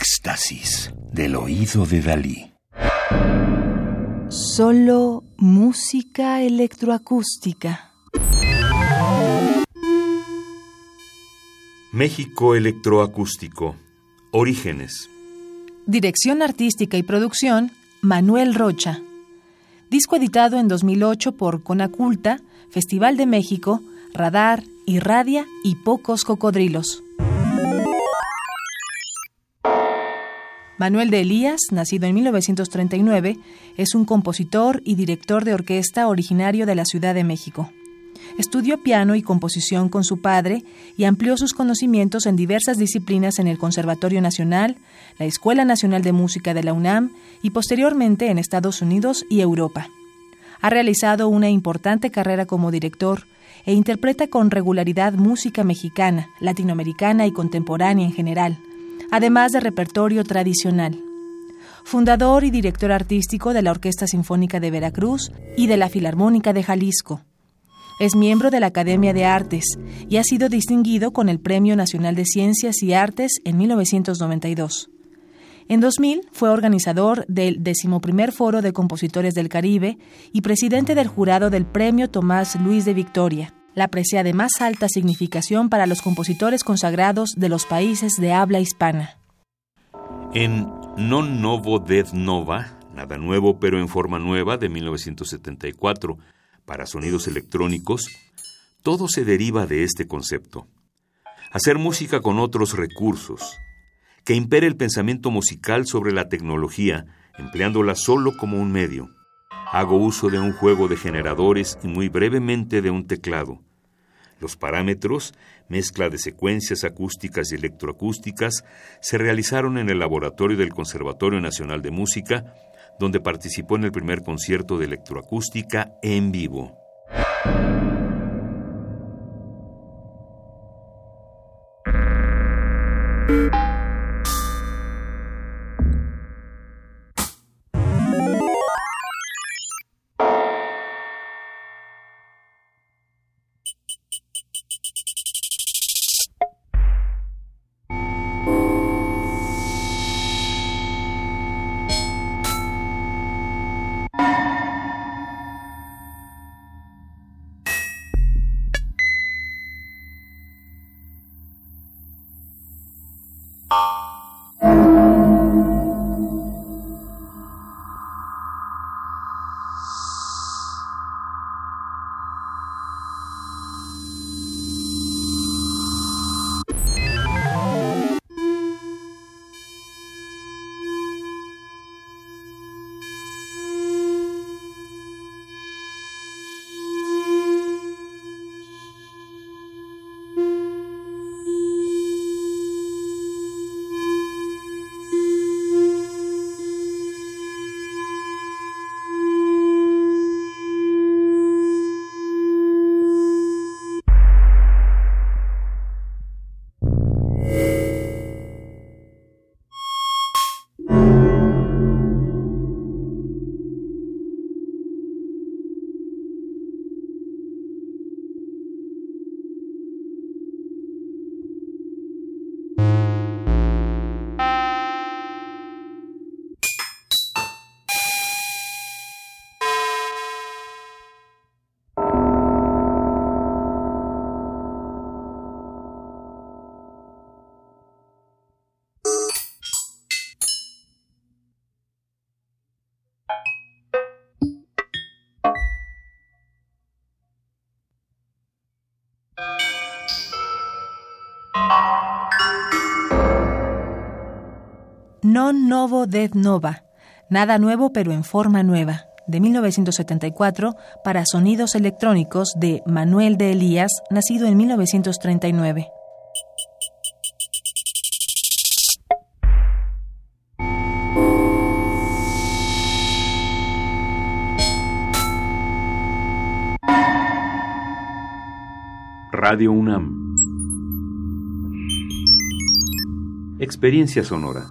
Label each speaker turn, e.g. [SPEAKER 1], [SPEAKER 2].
[SPEAKER 1] Éxtasis del oído de Dalí.
[SPEAKER 2] Solo música electroacústica.
[SPEAKER 3] México Electroacústico. Orígenes.
[SPEAKER 2] Dirección artística y producción, Manuel Rocha. Disco editado en 2008 por Conaculta, Festival de México, Radar, Irradia y Pocos Cocodrilos. Manuel de Elías, nacido en 1939, es un compositor y director de orquesta originario de la Ciudad de México. Estudió piano y composición con su padre y amplió sus conocimientos en diversas disciplinas en el Conservatorio Nacional, la Escuela Nacional de Música de la UNAM y posteriormente en Estados Unidos y Europa. Ha realizado una importante carrera como director e interpreta con regularidad música mexicana, latinoamericana y contemporánea en general además de repertorio tradicional. Fundador y director artístico de la Orquesta Sinfónica de Veracruz y de la Filarmónica de Jalisco. Es miembro de la Academia de Artes y ha sido distinguido con el Premio Nacional de Ciencias y Artes en 1992. En 2000 fue organizador del XI Foro de Compositores del Caribe y presidente del jurado del Premio Tomás Luis de Victoria la precia de más alta significación para los compositores consagrados de los países de habla hispana.
[SPEAKER 3] En Non Novo Death Nova, Nada Nuevo pero en forma nueva de 1974, para sonidos electrónicos, todo se deriva de este concepto. Hacer música con otros recursos, que impere el pensamiento musical sobre la tecnología, empleándola solo como un medio. Hago uso de un juego de generadores y muy brevemente de un teclado. Los parámetros, mezcla de secuencias acústicas y electroacústicas, se realizaron en el laboratorio del Conservatorio Nacional de Música, donde participó en el primer concierto de electroacústica en vivo.
[SPEAKER 2] Non Novo Death Nova, Nada Nuevo pero en forma nueva, de 1974 para sonidos electrónicos de Manuel de Elías, nacido en 1939.
[SPEAKER 3] Radio UNAM. Experiencia sonora.